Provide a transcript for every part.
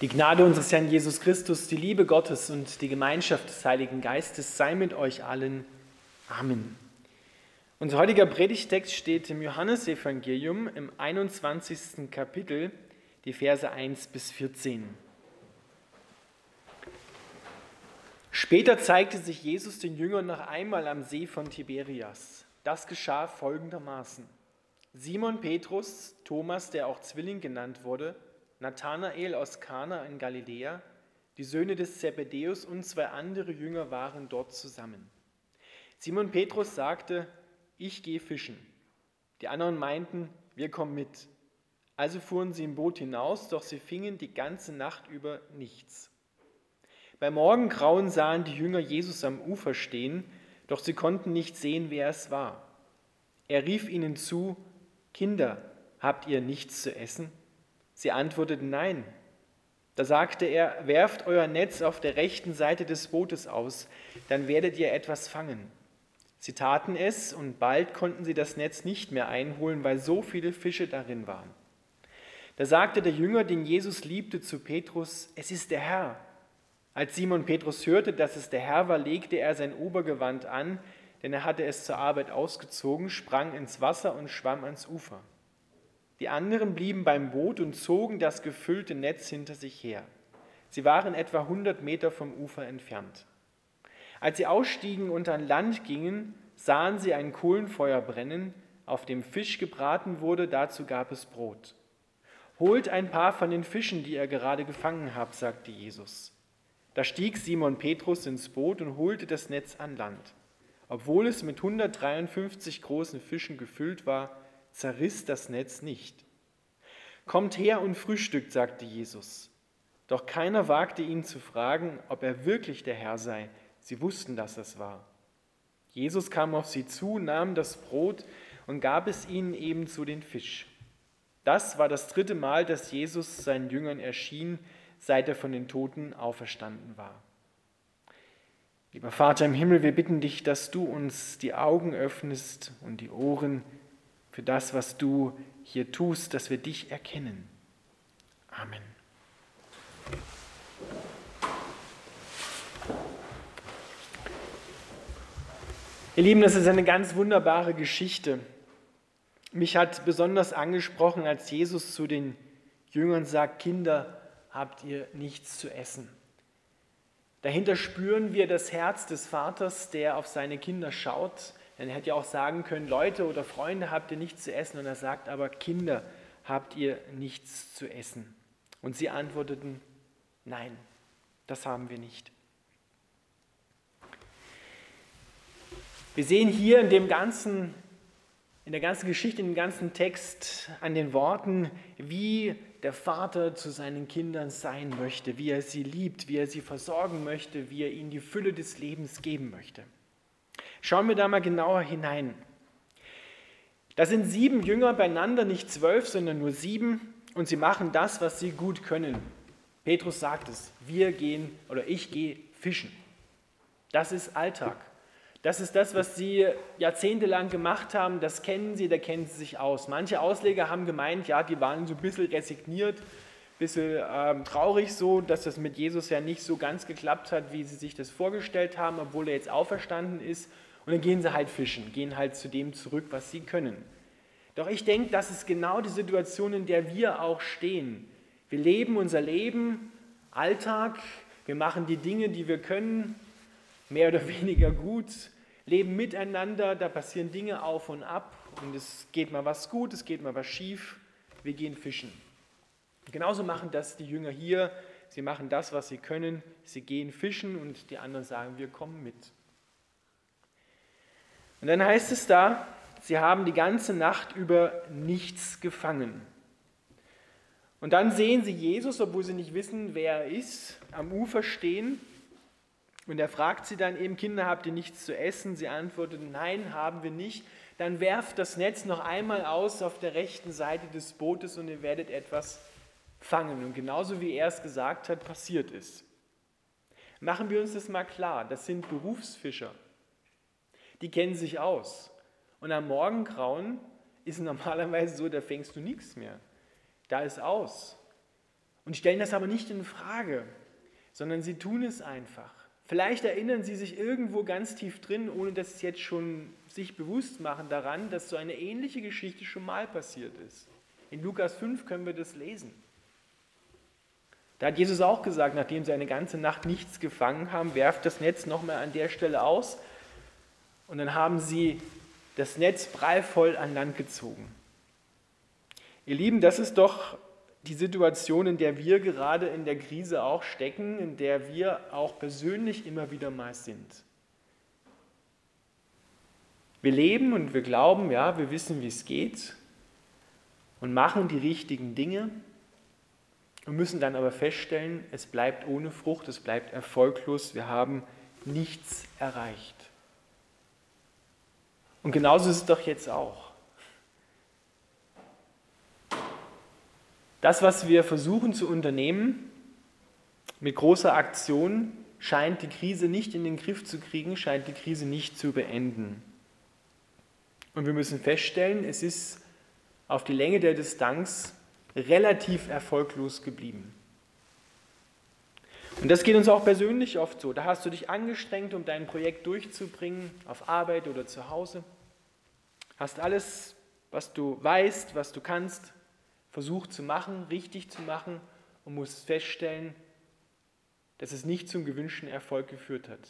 Die Gnade unseres Herrn Jesus Christus, die Liebe Gottes und die Gemeinschaft des Heiligen Geistes sei mit euch allen. Amen. Unser heutiger Predigtext steht im Johannesevangelium im 21. Kapitel, die Verse 1 bis 14. Später zeigte sich Jesus den Jüngern noch einmal am See von Tiberias. Das geschah folgendermaßen. Simon Petrus, Thomas, der auch Zwilling genannt wurde, Nathanael aus Kana in Galiläa, die Söhne des Zebedäus und zwei andere Jünger waren dort zusammen. Simon Petrus sagte, ich gehe fischen. Die anderen meinten, wir kommen mit. Also fuhren sie im Boot hinaus, doch sie fingen die ganze Nacht über nichts. Beim Morgengrauen sahen die Jünger Jesus am Ufer stehen, doch sie konnten nicht sehen, wer es war. Er rief ihnen zu, Kinder, habt ihr nichts zu essen? Sie antworteten Nein. Da sagte er, werft euer Netz auf der rechten Seite des Bootes aus, dann werdet ihr etwas fangen. Sie taten es und bald konnten sie das Netz nicht mehr einholen, weil so viele Fische darin waren. Da sagte der Jünger, den Jesus liebte, zu Petrus, es ist der Herr. Als Simon Petrus hörte, dass es der Herr war, legte er sein Obergewand an, denn er hatte es zur Arbeit ausgezogen, sprang ins Wasser und schwamm ans Ufer. Die anderen blieben beim Boot und zogen das gefüllte Netz hinter sich her. Sie waren etwa 100 Meter vom Ufer entfernt. Als sie ausstiegen und an Land gingen, sahen sie ein Kohlenfeuer brennen, auf dem Fisch gebraten wurde, dazu gab es Brot. Holt ein paar von den Fischen, die ihr gerade gefangen habt, sagte Jesus. Da stieg Simon Petrus ins Boot und holte das Netz an Land. Obwohl es mit 153 großen Fischen gefüllt war, zerriss das Netz nicht. Kommt her und frühstückt, sagte Jesus. Doch keiner wagte ihn zu fragen, ob er wirklich der Herr sei. Sie wussten, dass es war. Jesus kam auf sie zu, nahm das Brot und gab es ihnen ebenso den Fisch. Das war das dritte Mal, dass Jesus seinen Jüngern erschien, seit er von den Toten auferstanden war. Lieber Vater im Himmel, wir bitten dich, dass du uns die Augen öffnest und die Ohren für das, was du hier tust, dass wir dich erkennen. Amen. Ihr Lieben, das ist eine ganz wunderbare Geschichte. Mich hat besonders angesprochen, als Jesus zu den Jüngern sagt, Kinder, habt ihr nichts zu essen. Dahinter spüren wir das Herz des Vaters, der auf seine Kinder schaut, denn er hätte ja auch sagen können, Leute oder Freunde habt ihr nichts zu essen. Und er sagt aber, Kinder habt ihr nichts zu essen. Und sie antworteten, nein, das haben wir nicht. Wir sehen hier in dem ganzen, in der ganzen Geschichte, in dem ganzen Text an den Worten, wie der Vater zu seinen Kindern sein möchte, wie er sie liebt, wie er sie versorgen möchte, wie er ihnen die Fülle des Lebens geben möchte. Schauen wir da mal genauer hinein. Da sind sieben Jünger beieinander, nicht zwölf, sondern nur sieben, und sie machen das, was sie gut können. Petrus sagt es, wir gehen oder ich gehe fischen. Das ist Alltag. Das ist das, was sie jahrzehntelang gemacht haben, das kennen sie, da kennen sie sich aus. Manche Ausleger haben gemeint, ja, die waren so ein bisschen resigniert, ein bisschen äh, traurig so, dass das mit Jesus ja nicht so ganz geklappt hat, wie sie sich das vorgestellt haben, obwohl er jetzt auferstanden ist und dann gehen sie halt fischen, gehen halt zu dem zurück, was sie können. Doch ich denke, das ist genau die Situation, in der wir auch stehen. Wir leben unser Leben, Alltag, wir machen die Dinge, die wir können, mehr oder weniger gut, leben miteinander, da passieren Dinge auf und ab und es geht mal was gut, es geht mal was schief, wir gehen fischen. Genauso machen das die Jünger hier, sie machen das, was sie können, sie gehen fischen und die anderen sagen, wir kommen mit. Und dann heißt es da, sie haben die ganze Nacht über nichts gefangen. Und dann sehen sie Jesus, obwohl sie nicht wissen, wer er ist, am Ufer stehen. Und er fragt sie dann eben, Kinder, habt ihr nichts zu essen? Sie antworteten, nein, haben wir nicht. Dann werft das Netz noch einmal aus auf der rechten Seite des Bootes und ihr werdet etwas fangen. Und genauso wie er es gesagt hat, passiert es. Machen wir uns das mal klar, das sind Berufsfischer die kennen sich aus. Und am Morgengrauen ist normalerweise so, da fängst du nichts mehr. Da ist aus. und stellen das aber nicht in Frage, sondern sie tun es einfach. Vielleicht erinnern sie sich irgendwo ganz tief drin, ohne dass sie jetzt schon sich bewusst machen daran, dass so eine ähnliche Geschichte schon mal passiert ist. In Lukas 5 können wir das lesen. Da hat Jesus auch gesagt, nachdem sie eine ganze Nacht nichts gefangen haben, werft das Netz nochmal an der Stelle aus. Und dann haben sie das Netz prallvoll an Land gezogen. Ihr Lieben, das ist doch die Situation, in der wir gerade in der Krise auch stecken, in der wir auch persönlich immer wieder mal sind. Wir leben und wir glauben, ja, wir wissen, wie es geht und machen die richtigen Dinge und müssen dann aber feststellen, es bleibt ohne Frucht, es bleibt erfolglos, wir haben nichts erreicht. Und genauso ist es doch jetzt auch. Das, was wir versuchen zu unternehmen, mit großer Aktion, scheint die Krise nicht in den Griff zu kriegen, scheint die Krise nicht zu beenden. Und wir müssen feststellen, es ist auf die Länge der Distanz relativ erfolglos geblieben. Und das geht uns auch persönlich oft so. Da hast du dich angestrengt, um dein Projekt durchzubringen, auf Arbeit oder zu Hause. Hast alles, was du weißt, was du kannst, versucht zu machen, richtig zu machen und musst feststellen, dass es nicht zum gewünschten Erfolg geführt hat.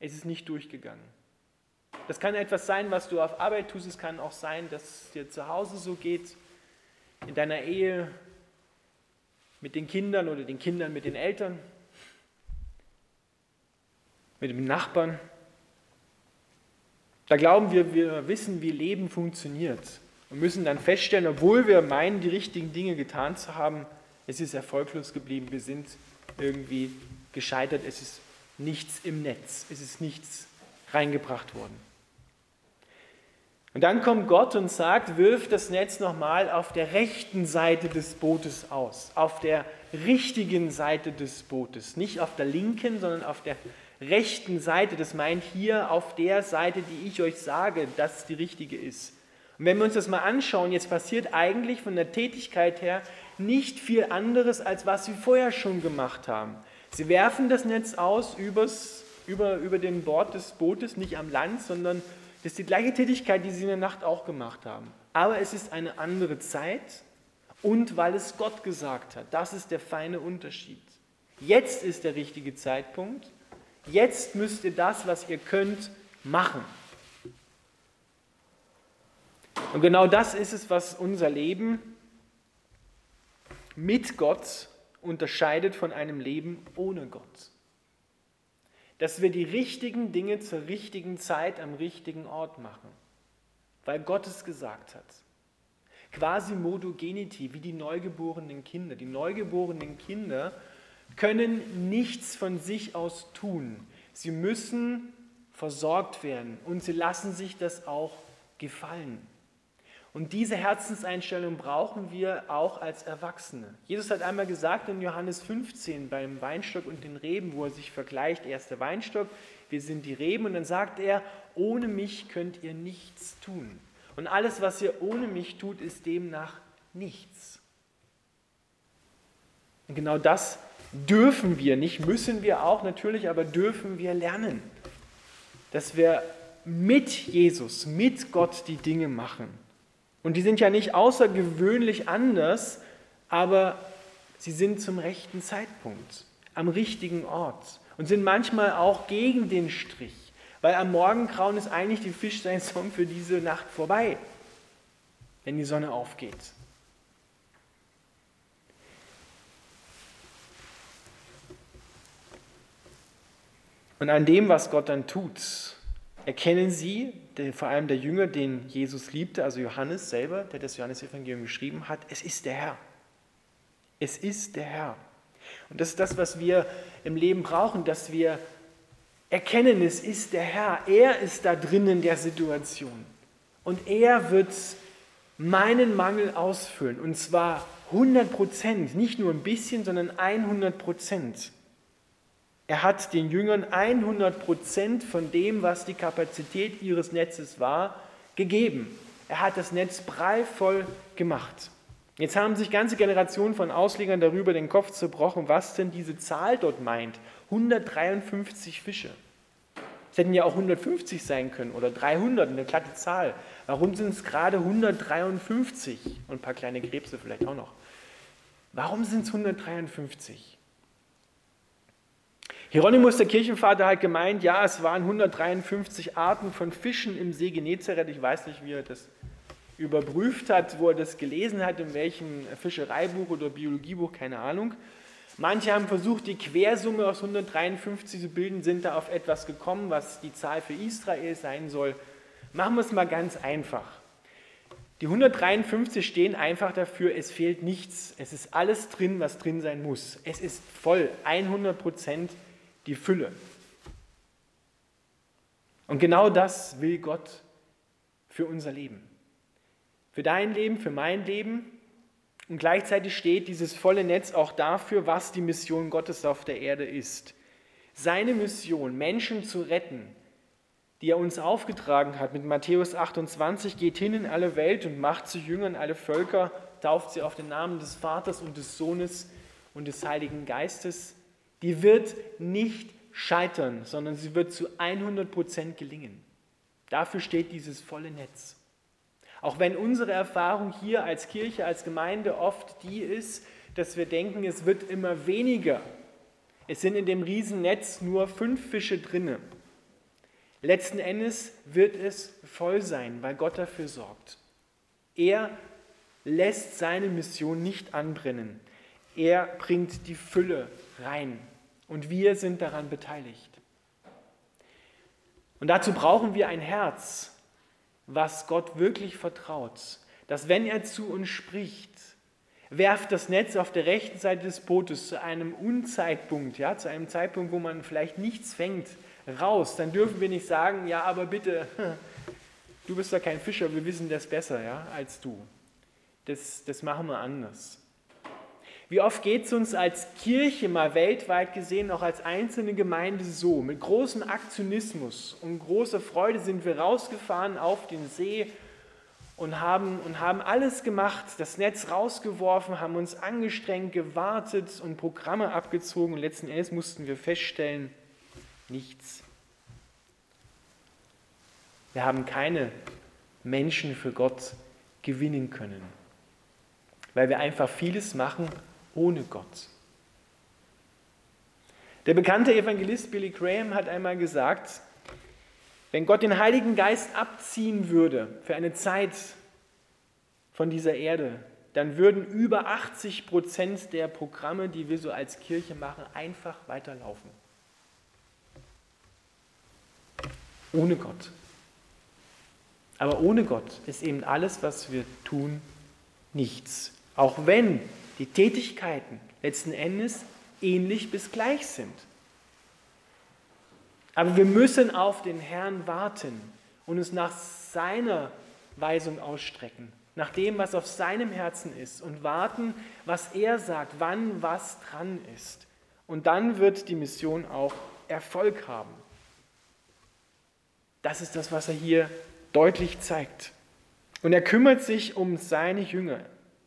Es ist nicht durchgegangen. Das kann etwas sein, was du auf Arbeit tust. Es kann auch sein, dass es dir zu Hause so geht, in deiner Ehe, mit den Kindern oder den Kindern mit den Eltern, mit dem Nachbarn. Da glauben wir, wir wissen, wie Leben funktioniert. Und müssen dann feststellen, obwohl wir meinen, die richtigen Dinge getan zu haben, es ist erfolglos geblieben, wir sind irgendwie gescheitert, es ist nichts im Netz, es ist nichts reingebracht worden. Und dann kommt Gott und sagt, wirf das Netz nochmal auf der rechten Seite des Bootes aus, auf der richtigen Seite des Bootes, nicht auf der linken, sondern auf der rechten Seite. Das meint hier auf der Seite, die ich euch sage, dass die richtige ist. Und wenn wir uns das mal anschauen, jetzt passiert eigentlich von der Tätigkeit her nicht viel anderes, als was sie vorher schon gemacht haben. Sie werfen das Netz aus übers, über, über den Bord des Bootes, nicht am Land, sondern das ist die gleiche Tätigkeit, die sie in der Nacht auch gemacht haben. Aber es ist eine andere Zeit und weil es Gott gesagt hat. Das ist der feine Unterschied. Jetzt ist der richtige Zeitpunkt. Jetzt müsst ihr das, was ihr könnt, machen. Und genau das ist es, was unser Leben mit Gott unterscheidet von einem Leben ohne Gott dass wir die richtigen Dinge zur richtigen Zeit am richtigen Ort machen, weil Gott es gesagt hat. Quasi modogenity, wie die neugeborenen Kinder. Die neugeborenen Kinder können nichts von sich aus tun. Sie müssen versorgt werden und sie lassen sich das auch gefallen. Und diese Herzenseinstellung brauchen wir auch als Erwachsene. Jesus hat einmal gesagt in Johannes 15 beim Weinstock und den Reben, wo er sich vergleicht, er ist der Weinstock, wir sind die Reben, und dann sagt er, ohne mich könnt ihr nichts tun. Und alles, was ihr ohne mich tut, ist demnach nichts. Und genau das dürfen wir, nicht müssen wir auch natürlich, aber dürfen wir lernen, dass wir mit Jesus, mit Gott die Dinge machen und die sind ja nicht außergewöhnlich anders, aber sie sind zum rechten Zeitpunkt, am richtigen Ort und sind manchmal auch gegen den Strich, weil am Morgengrauen ist eigentlich die Fischseinsaison für diese Nacht vorbei, wenn die Sonne aufgeht. Und an dem, was Gott dann tut, erkennen sie, vor allem der Jünger, den Jesus liebte, also Johannes selber, der das Johannesevangelium geschrieben hat, es ist der Herr. Es ist der Herr. Und das ist das, was wir im Leben brauchen, dass wir erkennen, es ist der Herr. Er ist da drin in der Situation. Und er wird meinen Mangel ausfüllen. Und zwar 100 Prozent, nicht nur ein bisschen, sondern 100 Prozent. Er hat den Jüngern 100 Prozent von dem, was die Kapazität ihres Netzes war, gegeben. Er hat das Netz prallvoll gemacht. Jetzt haben sich ganze Generationen von Auslegern darüber den Kopf zerbrochen, was denn diese Zahl dort meint. 153 Fische. Es hätten ja auch 150 sein können oder 300, eine glatte Zahl. Warum sind es gerade 153 und ein paar kleine Krebse vielleicht auch noch? Warum sind es 153? Hieronymus, der Kirchenvater, hat gemeint, ja, es waren 153 Arten von Fischen im See Genezareth. Ich weiß nicht, wie er das überprüft hat, wo er das gelesen hat, in welchem Fischereibuch oder Biologiebuch, keine Ahnung. Manche haben versucht, die Quersumme aus 153 zu bilden, sind da auf etwas gekommen, was die Zahl für Israel sein soll. Machen wir es mal ganz einfach. Die 153 stehen einfach dafür, es fehlt nichts. Es ist alles drin, was drin sein muss. Es ist voll, 100 Prozent die Fülle. Und genau das will Gott für unser Leben. Für dein Leben, für mein Leben. Und gleichzeitig steht dieses volle Netz auch dafür, was die Mission Gottes auf der Erde ist. Seine Mission, Menschen zu retten, die er uns aufgetragen hat mit Matthäus 28, geht hin in alle Welt und macht zu Jüngern alle Völker, tauft sie auf den Namen des Vaters und des Sohnes und des Heiligen Geistes, die wird nicht scheitern, sondern sie wird zu 100 Prozent gelingen. Dafür steht dieses volle Netz. Auch wenn unsere Erfahrung hier als Kirche, als Gemeinde oft die ist, dass wir denken, es wird immer weniger. Es sind in dem Riesennetz nur fünf Fische drinne. Letzten Endes wird es voll sein, weil Gott dafür sorgt. Er lässt seine Mission nicht anbrennen. Er bringt die Fülle rein und wir sind daran beteiligt. Und dazu brauchen wir ein Herz, was Gott wirklich vertraut, dass wenn er zu uns spricht, werft das Netz auf der rechten Seite des Bootes zu einem Unzeitpunkt, ja, zu einem Zeitpunkt, wo man vielleicht nichts fängt, raus, dann dürfen wir nicht sagen, ja, aber bitte, du bist ja kein Fischer, wir wissen das besser, ja, als du. Das, das machen wir anders. Wie oft geht es uns als Kirche mal weltweit gesehen, auch als einzelne Gemeinde so? Mit großem Aktionismus und großer Freude sind wir rausgefahren auf den See und haben, und haben alles gemacht, das Netz rausgeworfen, haben uns angestrengt, gewartet und Programme abgezogen und letzten Endes mussten wir feststellen, nichts. Wir haben keine Menschen für Gott gewinnen können, weil wir einfach vieles machen, ohne Gott. Der bekannte Evangelist Billy Graham hat einmal gesagt, wenn Gott den Heiligen Geist abziehen würde für eine Zeit von dieser Erde, dann würden über 80 Prozent der Programme, die wir so als Kirche machen, einfach weiterlaufen. Ohne Gott. Aber ohne Gott ist eben alles, was wir tun, nichts. Auch wenn die Tätigkeiten letzten Endes ähnlich bis gleich sind. Aber wir müssen auf den Herrn warten und uns nach seiner Weisung ausstrecken, nach dem, was auf seinem Herzen ist und warten, was er sagt, wann was dran ist. Und dann wird die Mission auch Erfolg haben. Das ist das, was er hier deutlich zeigt. Und er kümmert sich um seine Jünger.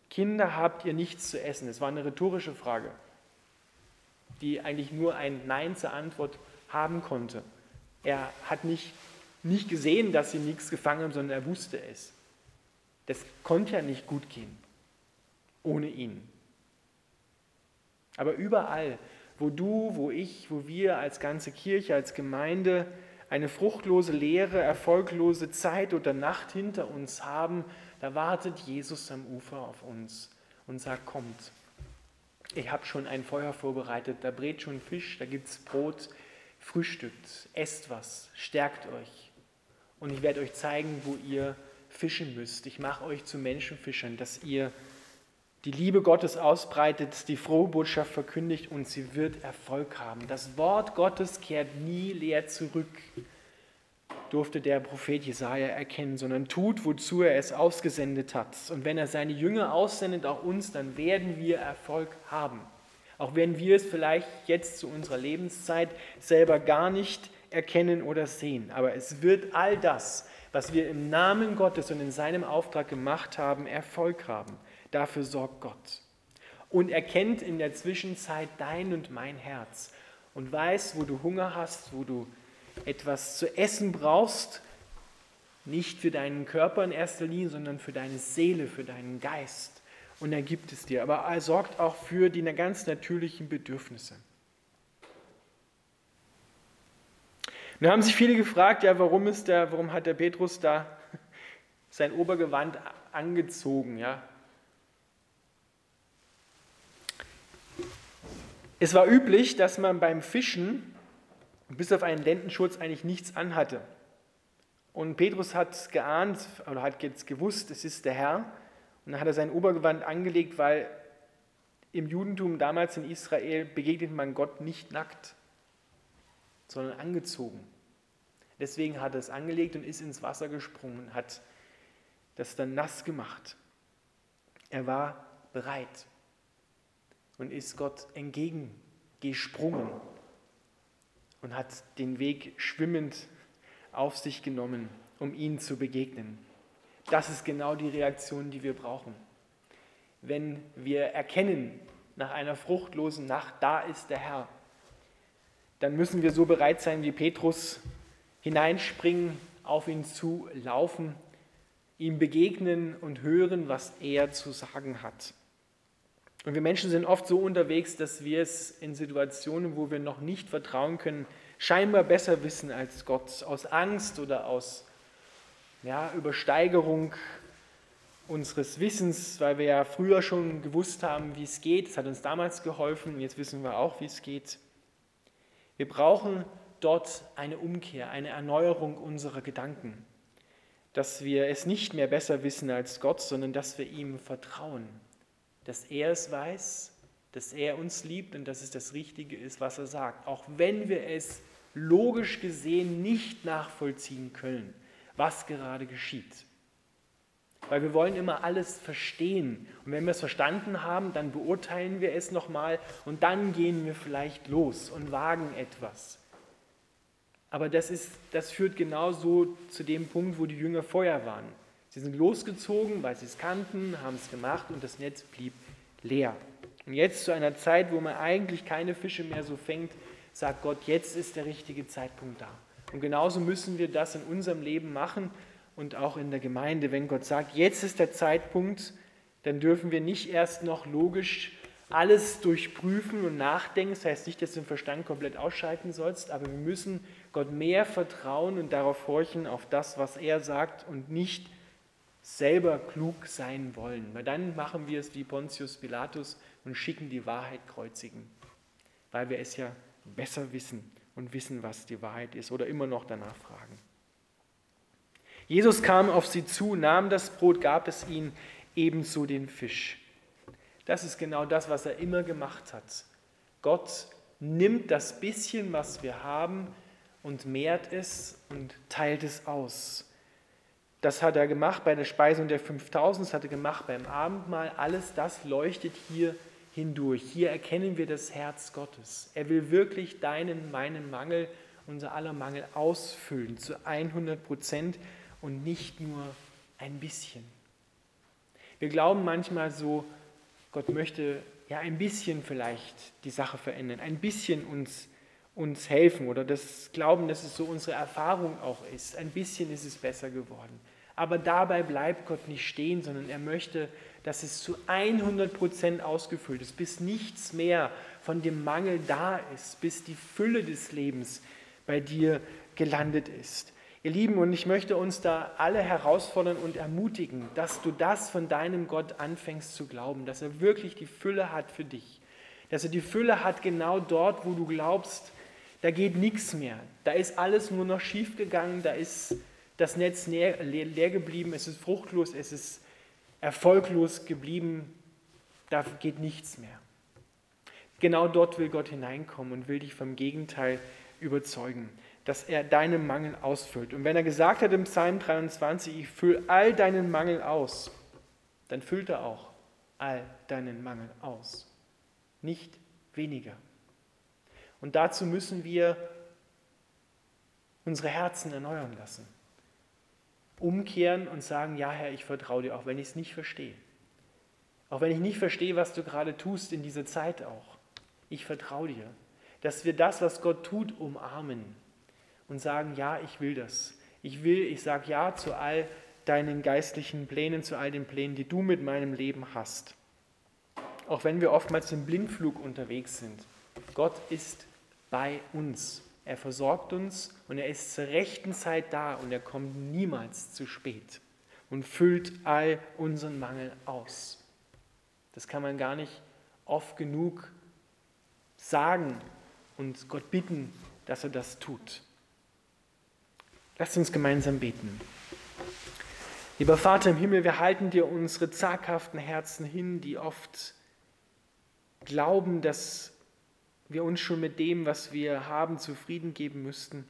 Kinder, habt ihr nichts zu essen? Das war eine rhetorische Frage, die eigentlich nur ein Nein zur Antwort haben konnte. Er hat nicht, nicht gesehen, dass sie nichts gefangen haben, sondern er wusste es. Das konnte ja nicht gut gehen ohne ihn. Aber überall, wo du, wo ich, wo wir als ganze Kirche, als Gemeinde eine fruchtlose, leere, erfolglose Zeit oder Nacht hinter uns haben, da wartet Jesus am Ufer auf uns und sagt, kommt. Ich habe schon ein Feuer vorbereitet, da brät schon Fisch, da gibt es Brot, frühstückt, esst was, stärkt euch. Und ich werde euch zeigen, wo ihr fischen müsst. Ich mache euch zu Menschenfischern, dass ihr die Liebe Gottes ausbreitet, die frohe Botschaft verkündigt und sie wird Erfolg haben. Das Wort Gottes kehrt nie leer zurück durfte der Prophet Jesaja erkennen, sondern tut, wozu er es ausgesendet hat. Und wenn er seine Jünger aussendet, auch uns, dann werden wir Erfolg haben. Auch wenn wir es vielleicht jetzt zu unserer Lebenszeit selber gar nicht erkennen oder sehen. Aber es wird all das, was wir im Namen Gottes und in seinem Auftrag gemacht haben, Erfolg haben. dafür sorgt Gott. Und er kennt in der Zwischenzeit dein und mein Herz und weiß, wo du Hunger hast, wo du etwas zu essen brauchst, nicht für deinen Körper in erster Linie, sondern für deine Seele, für deinen Geist. Und er gibt es dir. Aber er sorgt auch für die ganz natürlichen Bedürfnisse. Nun haben sich viele gefragt, ja, warum, ist der, warum hat der Petrus da sein Obergewand angezogen? Ja? Es war üblich, dass man beim Fischen bis auf einen Lendenschutz eigentlich nichts anhatte. Und Petrus hat geahnt oder hat jetzt gewusst, es ist der Herr. Und dann hat er sein Obergewand angelegt, weil im Judentum damals in Israel begegnet man Gott nicht nackt, sondern angezogen. Deswegen hat er es angelegt und ist ins Wasser gesprungen, hat das dann nass gemacht. Er war bereit und ist Gott entgegengesprungen und hat den Weg schwimmend auf sich genommen, um ihnen zu begegnen. Das ist genau die Reaktion, die wir brauchen. Wenn wir erkennen nach einer fruchtlosen Nacht, da ist der Herr, dann müssen wir so bereit sein wie Petrus, hineinspringen, auf ihn zu laufen, ihm begegnen und hören, was er zu sagen hat. Und wir Menschen sind oft so unterwegs, dass wir es in Situationen, wo wir noch nicht vertrauen können, scheinbar besser wissen als Gott, aus Angst oder aus ja, Übersteigerung unseres Wissens, weil wir ja früher schon gewusst haben, wie es geht. Es hat uns damals geholfen, jetzt wissen wir auch, wie es geht. Wir brauchen dort eine Umkehr, eine Erneuerung unserer Gedanken, dass wir es nicht mehr besser wissen als Gott, sondern dass wir ihm vertrauen, dass er es weiß, dass er uns liebt und dass es das Richtige ist, was er sagt, auch wenn wir es logisch gesehen nicht nachvollziehen können, was gerade geschieht. Weil wir wollen immer alles verstehen. Und wenn wir es verstanden haben, dann beurteilen wir es nochmal und dann gehen wir vielleicht los und wagen etwas. Aber das, ist, das führt genauso zu dem Punkt, wo die Jünger vorher waren. Sie sind losgezogen, weil sie es kannten, haben es gemacht und das Netz blieb leer. Und jetzt zu einer Zeit, wo man eigentlich keine Fische mehr so fängt, sagt Gott, jetzt ist der richtige Zeitpunkt da. Und genauso müssen wir das in unserem Leben machen und auch in der Gemeinde. Wenn Gott sagt, jetzt ist der Zeitpunkt, dann dürfen wir nicht erst noch logisch alles durchprüfen und nachdenken. Das heißt nicht, dass du den Verstand komplett ausschalten sollst, aber wir müssen Gott mehr vertrauen und darauf horchen, auf das, was er sagt und nicht selber klug sein wollen. Weil dann machen wir es wie Pontius Pilatus und schicken die Wahrheit kreuzigen, weil wir es ja besser wissen und wissen, was die Wahrheit ist oder immer noch danach fragen. Jesus kam auf sie zu, nahm das Brot, gab es ihnen, ebenso den Fisch. Das ist genau das, was er immer gemacht hat. Gott nimmt das bisschen, was wir haben, und mehrt es und teilt es aus. Das hat er gemacht bei der Speisung der 5000, das hat er gemacht beim Abendmahl. Alles das leuchtet hier hindurch. Hier erkennen wir das Herz Gottes. Er will wirklich deinen, meinen Mangel, unser aller Mangel ausfüllen zu 100 Prozent und nicht nur ein bisschen. Wir glauben manchmal so, Gott möchte ja ein bisschen vielleicht die Sache verändern, ein bisschen uns, uns helfen oder das Glauben, dass es so unsere Erfahrung auch ist. Ein bisschen ist es besser geworden. Aber dabei bleibt Gott nicht stehen, sondern er möchte dass es zu 100 Prozent ausgefüllt ist, bis nichts mehr von dem Mangel da ist, bis die Fülle des Lebens bei dir gelandet ist. Ihr Lieben, und ich möchte uns da alle herausfordern und ermutigen, dass du das von deinem Gott anfängst zu glauben, dass er wirklich die Fülle hat für dich, dass er die Fülle hat genau dort, wo du glaubst, da geht nichts mehr, da ist alles nur noch schief gegangen, da ist das Netz leer, leer geblieben, es ist fruchtlos, es ist erfolglos geblieben, da geht nichts mehr. Genau dort will Gott hineinkommen und will dich vom Gegenteil überzeugen, dass er deinen Mangel ausfüllt. Und wenn er gesagt hat im Psalm 23, ich fülle all deinen Mangel aus, dann füllt er auch all deinen Mangel aus. Nicht weniger. Und dazu müssen wir unsere Herzen erneuern lassen umkehren und sagen, ja Herr, ich vertraue dir, auch wenn ich es nicht verstehe. Auch wenn ich nicht verstehe, was du gerade tust in dieser Zeit auch. Ich vertraue dir, dass wir das, was Gott tut, umarmen und sagen, ja, ich will das. Ich will, ich sage ja zu all deinen geistlichen Plänen, zu all den Plänen, die du mit meinem Leben hast. Auch wenn wir oftmals im Blindflug unterwegs sind. Gott ist bei uns. Er versorgt uns und er ist zur rechten Zeit da und er kommt niemals zu spät und füllt all unseren Mangel aus. Das kann man gar nicht oft genug sagen und Gott bitten, dass er das tut. Lasst uns gemeinsam beten. Lieber Vater im Himmel, wir halten dir unsere zaghaften Herzen hin, die oft glauben, dass wir uns schon mit dem, was wir haben, zufrieden geben müssten.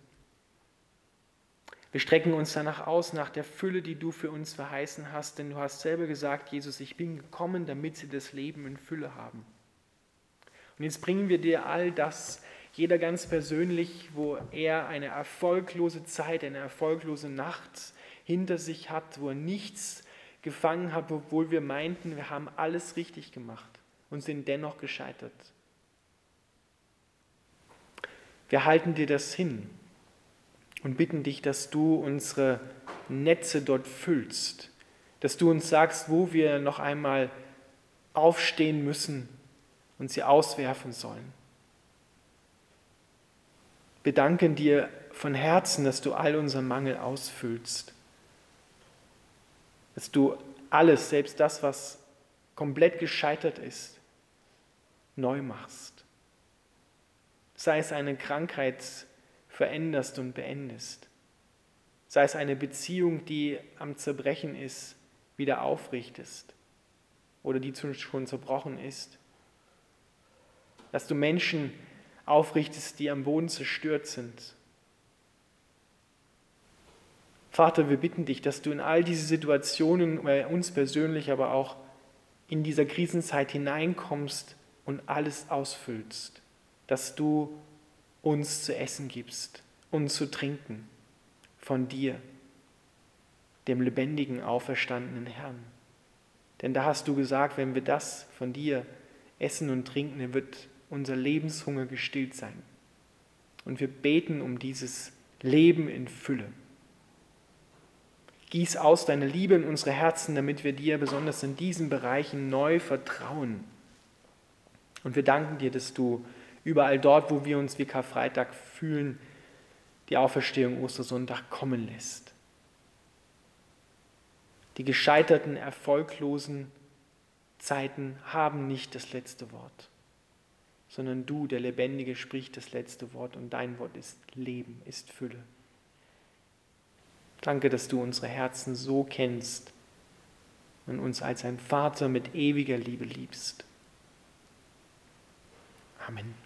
Wir strecken uns danach aus, nach der Fülle, die du für uns verheißen hast, denn du hast selber gesagt, Jesus, ich bin gekommen, damit sie das Leben in Fülle haben. Und jetzt bringen wir dir all das, jeder ganz persönlich, wo er eine erfolglose Zeit, eine erfolglose Nacht hinter sich hat, wo er nichts gefangen hat, obwohl wir meinten, wir haben alles richtig gemacht und sind dennoch gescheitert. Wir halten dir das hin und bitten dich, dass du unsere Netze dort füllst, dass du uns sagst, wo wir noch einmal aufstehen müssen und sie auswerfen sollen. Wir danken dir von Herzen, dass du all unseren Mangel ausfüllst, dass du alles, selbst das, was komplett gescheitert ist, neu machst. Sei es eine Krankheit veränderst und beendest. Sei es eine Beziehung, die am Zerbrechen ist, wieder aufrichtest oder die schon zerbrochen ist. Dass du Menschen aufrichtest, die am Boden zerstört sind. Vater, wir bitten dich, dass du in all diese Situationen, bei uns persönlich, aber auch in dieser Krisenzeit hineinkommst und alles ausfüllst, dass du uns zu essen gibst und zu trinken von dir, dem lebendigen, auferstandenen Herrn. Denn da hast du gesagt, wenn wir das von dir essen und trinken, dann wird unser Lebenshunger gestillt sein. Und wir beten um dieses Leben in Fülle. Gieß aus deine Liebe in unsere Herzen, damit wir dir besonders in diesen Bereichen neu vertrauen und wir danken dir, dass du überall dort, wo wir uns wie Karfreitag fühlen, die Auferstehung Ostersonntag kommen lässt. Die gescheiterten, erfolglosen Zeiten haben nicht das letzte Wort, sondern du, der Lebendige, sprichst das letzte Wort und dein Wort ist Leben, ist Fülle. Danke, dass du unsere Herzen so kennst und uns als ein Vater mit ewiger Liebe liebst. Amen.